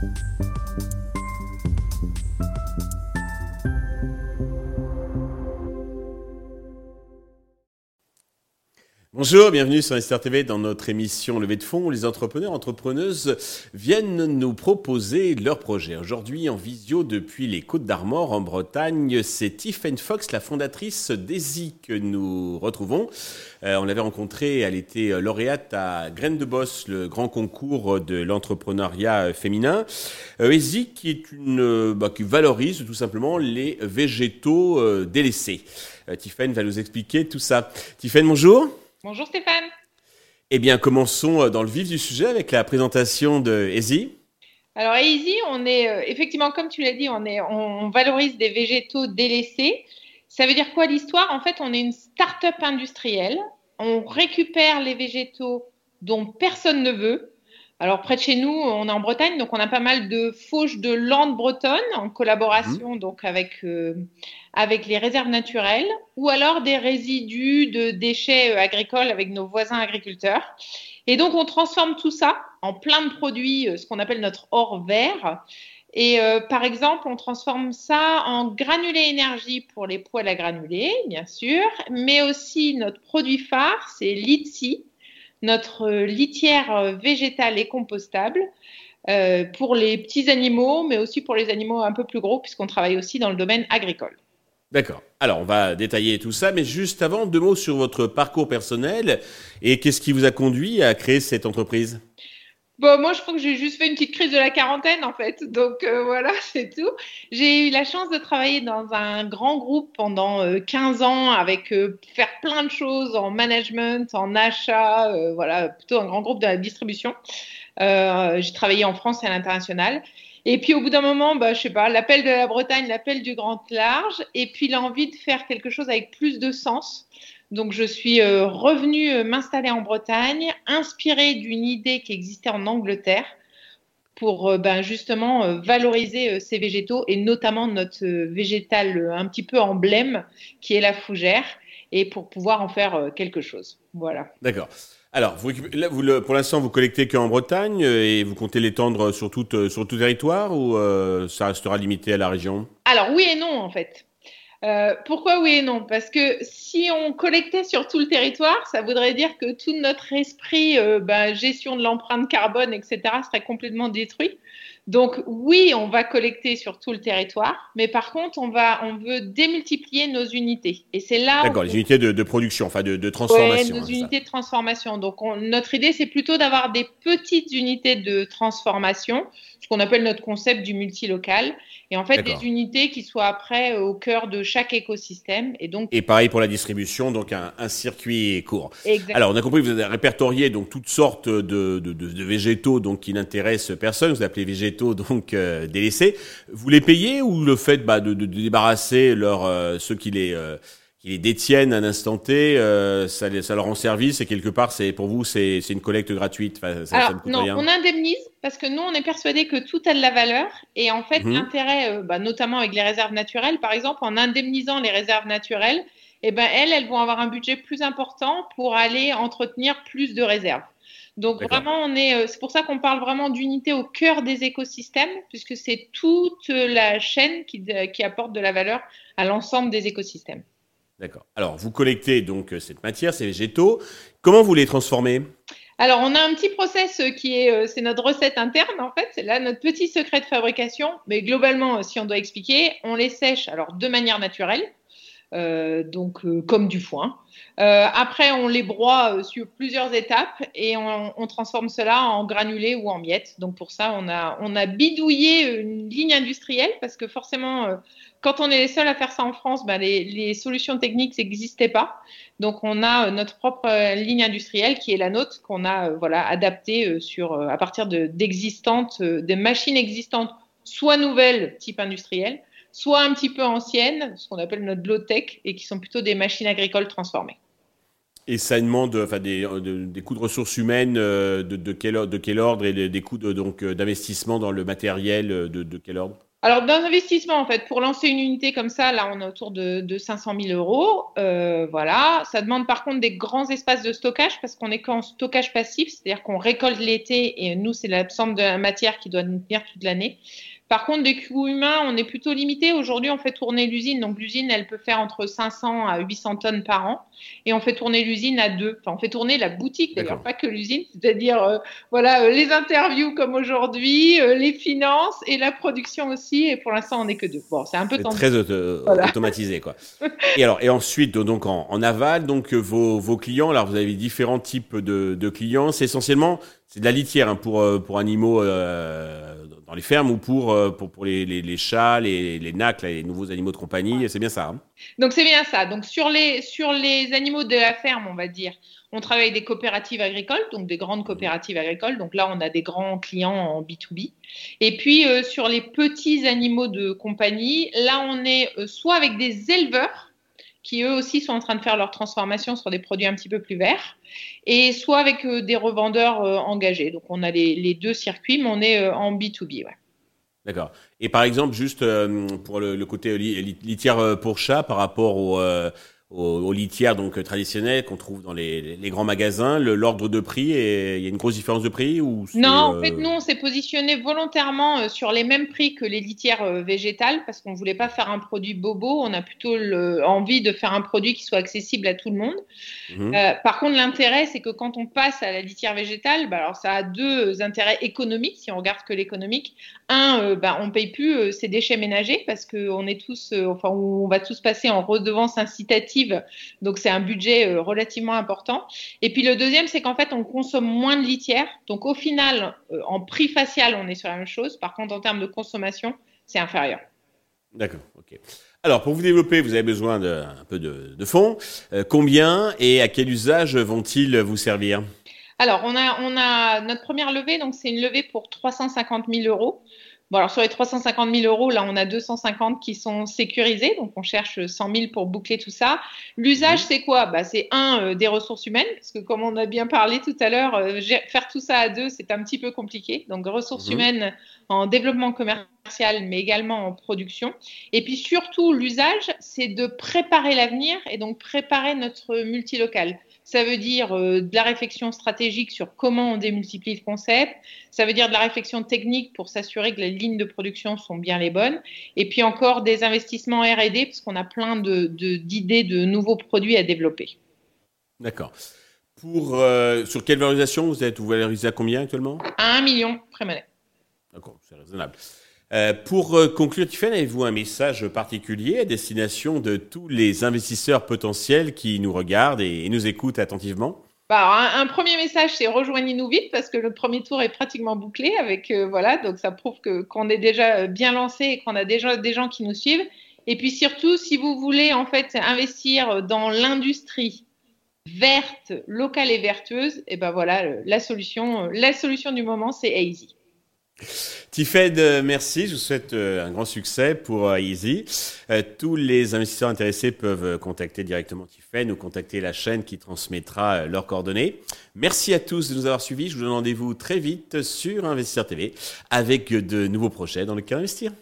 Thank you. Bonjour, bienvenue sur Esther TV dans notre émission Levée de fonds où les entrepreneurs entrepreneuses viennent nous proposer leurs projets. Aujourd'hui en visio depuis les Côtes d'Armor en Bretagne, c'est Tiffany Fox, la fondatrice d'ESI que nous retrouvons. Euh, on l'avait rencontrée, elle était lauréate à Graines de Boss, le grand concours de l'entrepreneuriat féminin. Euh, qui est une bah, qui valorise tout simplement les végétaux euh, délaissés. Tiffany va nous expliquer tout ça. Tiffany, bonjour. Bonjour Stéphane. Eh bien, commençons euh, dans le vif du sujet avec la présentation de Easy. Alors Easy, on est euh, effectivement, comme tu l'as dit, on, est, on valorise des végétaux délaissés. Ça veut dire quoi l'histoire? En fait, on est une start-up industrielle. On récupère les végétaux dont personne ne veut. Alors près de chez nous, on est en Bretagne, donc on a pas mal de fauches de landes bretonnes en collaboration mmh. donc avec euh, avec les réserves naturelles, ou alors des résidus de déchets euh, agricoles avec nos voisins agriculteurs. Et donc on transforme tout ça en plein de produits, euh, ce qu'on appelle notre or vert. Et par exemple, on transforme ça en granulé énergie pour les poêles à granulés, bien sûr, mais aussi notre produit phare, c'est Litsi notre litière végétale et compostable euh, pour les petits animaux, mais aussi pour les animaux un peu plus gros, puisqu'on travaille aussi dans le domaine agricole. D'accord. Alors, on va détailler tout ça, mais juste avant, deux mots sur votre parcours personnel et qu'est-ce qui vous a conduit à créer cette entreprise? Bon, moi, je crois que j'ai juste fait une petite crise de la quarantaine, en fait. Donc, euh, voilà, c'est tout. J'ai eu la chance de travailler dans un grand groupe pendant 15 euh, ans avec euh, faire plein de choses en management, en achat, voilà, plutôt un grand groupe de la distribution. j'ai travaillé en France et à l'international. Et puis, au bout d'un moment, bah, je sais pas, l'appel de la Bretagne, l'appel du grand large, et puis l'envie de faire quelque chose avec plus de sens. Donc, je suis euh, revenue euh, m'installer en Bretagne, inspirée d'une idée qui existait en Angleterre pour euh, ben, justement valoriser ces végétaux et notamment notre végétal un petit peu emblème qui est la fougère et pour pouvoir en faire quelque chose. Voilà. D'accord. Alors, vous, vous, pour l'instant, vous collectez qu'en Bretagne et vous comptez l'étendre sur, sur tout territoire ou ça restera limité à la région? Alors, oui et non, en fait. Euh, pourquoi oui et non? Parce que si on collectait sur tout le territoire, ça voudrait dire que tout notre esprit, euh, ben, gestion de l'empreinte carbone, etc., serait complètement détruit. Donc oui, on va collecter sur tout le territoire, mais par contre, on va, on veut démultiplier nos unités. Et c'est là. D'accord, les unités de, production, enfin de, de transformation. Oui, nos hein, unités de transformation. Donc notre idée, c'est plutôt d'avoir des petites unités de transformation, ce qu'on appelle notre concept du multilocal, et en fait des unités qui soient après au cœur de chaque écosystème. Et donc. Et pareil pour la distribution, donc un, un circuit court. Exactement. Alors on a compris que vous avez répertorié donc toutes sortes de, de végétaux donc qui n'intéressent personne. Vous appelez végétaux donc euh, délaissés. Vous les payez ou le fait bah, de, débarrasser leur, euh, ceux qui les, euh, qui les détiennent à un instant T, ça, ça, leur rend service et quelque part, c'est pour vous, c'est une collecte gratuite. Alors, non, on indemnise parce que nous, on est persuadé que tout a de la valeur et en fait, mhm. l'intérêt, bah, notamment avec les réserves naturelles, par exemple, en indemnisant les réserves naturelles, eh ben, elles, elles vont avoir un budget plus important pour aller entretenir plus de réserves. Donc vraiment, on est, euh, c'est pour ça qu'on parle vraiment d'unité au cœur des écosystèmes, puisque c'est toute la chaîne qui, qui apporte de la valeur à l'ensemble des écosystèmes. D'accord. Alors, vous collectez donc euh, cette matière, ces végétaux. Comment vous les transformez? Alors, on a un petit process qui est, euh, c'est notre recette interne en fait, c'est là notre petit secret de fabrication. Mais globalement, si on doit expliquer, on les sèche alors de manière naturelle, euh, donc euh, comme du foin. Euh, après, on les broie sur plusieurs étapes et on, on, transforme cela en granulés ou en miettes. Donc pour ça, on a, on a bidouillé une ligne industrielle parce que forcément, quand on est les seuls à faire ça en France, ben les, les, solutions techniques n'existaient pas. Donc on a notre propre ligne industrielle qui est la nôtre qu'on a voilà adaptée sur à partir d'existantes, de, des machines existantes, soit nouvelles type industriel, soit un petit peu anciennes, ce qu'on appelle notre low-tech, et qui sont plutôt des machines agricoles transformées. Et ça demande enfin, des, des coûts de ressources humaines euh, de, de, quel, de quel ordre et des coûts donc, euh, d'investissement dans le matériel euh, de, de quel ordre? Alors, dans l'investissement, en fait, pour lancer une unité comme ça, là, on est autour de, de 500 000 euros. Euh, voilà. Ça demande par contre des grands espaces de stockage parce qu'on est qu'en stockage passif, c'est-à-dire qu'on récolte l'été et nous, c'est l'absence de la matière qui doit nous tenir toute l'année. Par contre, des coûts humains, on est plutôt limité. Aujourd'hui, on fait tourner l'usine. Donc, l'usine, elle peut faire entre 500 à 800 tonnes par an. Et on fait tourner l'usine à deux. Enfin, on fait tourner la boutique, d'ailleurs, pas que l'usine. C'est-à-dire, euh, voilà, euh, les interviews comme aujourd'hui, euh, les finances et la production aussi. Et pour l'instant, on n'est que deux. Bon, c'est un peu très automatisé, quoi. et alors, et ensuite, donc en, aval, donc vos, vos, clients, alors vous avez différents types de, de clients. C'est essentiellement c'est de la litière hein, pour, euh, pour animaux euh, dans les fermes ou pour, euh, pour, pour les, les, les, chats, les, les nacs, les nouveaux animaux de compagnie. C'est bien ça. Hein Donc c'est bien ça. Donc sur les, sur les animaux de la ferme, on va dire, on travaille avec des coopératives agricoles, donc des grandes coopératives agricoles. Donc là, on a des grands clients en B2B. Et puis sur les petits animaux de compagnie, là, on est soit avec des éleveurs qui eux aussi sont en train de faire leur transformation sur des produits un petit peu plus verts, et soit avec euh, des revendeurs euh, engagés. Donc on a les, deux circuits, mais on est euh, en B2B. Ouais. D'accord. Et par exemple, juste pour le, côté litière pour chat par rapport au, aux, litières donc euh, traditionnelles qu'on trouve dans les, les grands magasins, l'ordre de prix et il y a une grosse différence de prix ou Non, en euh, fait nous on s'est positionné volontairement euh, sur les mêmes prix que les litières végétales parce qu'on voulait pas faire un produit bobo, on a plutôt le, envie de faire un produit qui soit accessible à tout le monde. Mhm. par contre l'intérêt c'est que quand on passe à la litière végétale, bah, alors ça a deux intérêts économiques si on regarde que l'économique. Un, bah, on paye plus ces déchets ménagers parce qu'on est tous, enfin on va tous passer en redevance incitative donc c'est un budget euh, relativement important. Et puis le deuxième, c'est qu'en fait, on consomme moins de litière. Donc au final, euh, en prix facial, on est sur la même chose. Par contre, en termes de consommation, c'est inférieur. D'accord, ok. Alors, pour vous développer, vous avez besoin d'un peu de, fonds. Euh, combien et à quel usage vont-ils vous servir? Alors, on a, on a notre première levée, donc c'est une levée pour 350 000 euros. Bon, alors sur les 350 000 euros, là, on a 250 qui sont sécurisés, donc on cherche 100 000 pour boucler tout ça. L'usage, mhm. c'est quoi? Bah, C'est un, euh, des ressources humaines, parce que comme on a bien parlé tout à l'heure, euh, faire tout ça à deux, c'est un petit peu compliqué. Donc, ressources mhm. humaines en développement commercial, mais également en production. Et puis surtout, l'usage, c'est de préparer l'avenir et donc préparer notre multilocal. Ça veut dire euh, de la réflexion stratégique sur comment on démultiplie le concept. Ça veut dire de la réflexion technique pour s'assurer que les lignes de production sont bien les bonnes. Et puis encore des investissements R&D parce qu'on a plein d'idées de, de, nouveaux produits à développer. D'accord. Pour euh, sur quelle valorisation vous êtes? Vous valorisez à combien actuellement? À 1 million pré D'accord, c'est raisonnable. Euh, pour euh, conclure, Tiffany, avez-vous un message particulier à destination de tous les investisseurs potentiels qui nous regardent et, nous écoutent attentivement? Bah, un, premier message, c'est rejoignez-nous vite parce que le premier tour est pratiquement bouclé avec euh, voilà, donc ça prouve que qu'on est déjà bien lancé et qu'on a déjà des gens qui nous suivent. Et puis surtout, si vous voulez en fait investir dans l'industrie verte, locale et vertueuse, et eh ben voilà, la solution, la solution du moment, c'est Easy. Tifed, euh, merci. Je vous souhaite euh, un grand succès pour euh, Easy. Tous les investisseurs intéressés peuvent contacter directement Tifed ou contacter la chaîne qui transmettra leurs coordonnées. Merci à tous de nous avoir suivis. Je vous donne rendez-vous très vite sur Investisseur TV avec de nouveaux projets dans lesquels investir.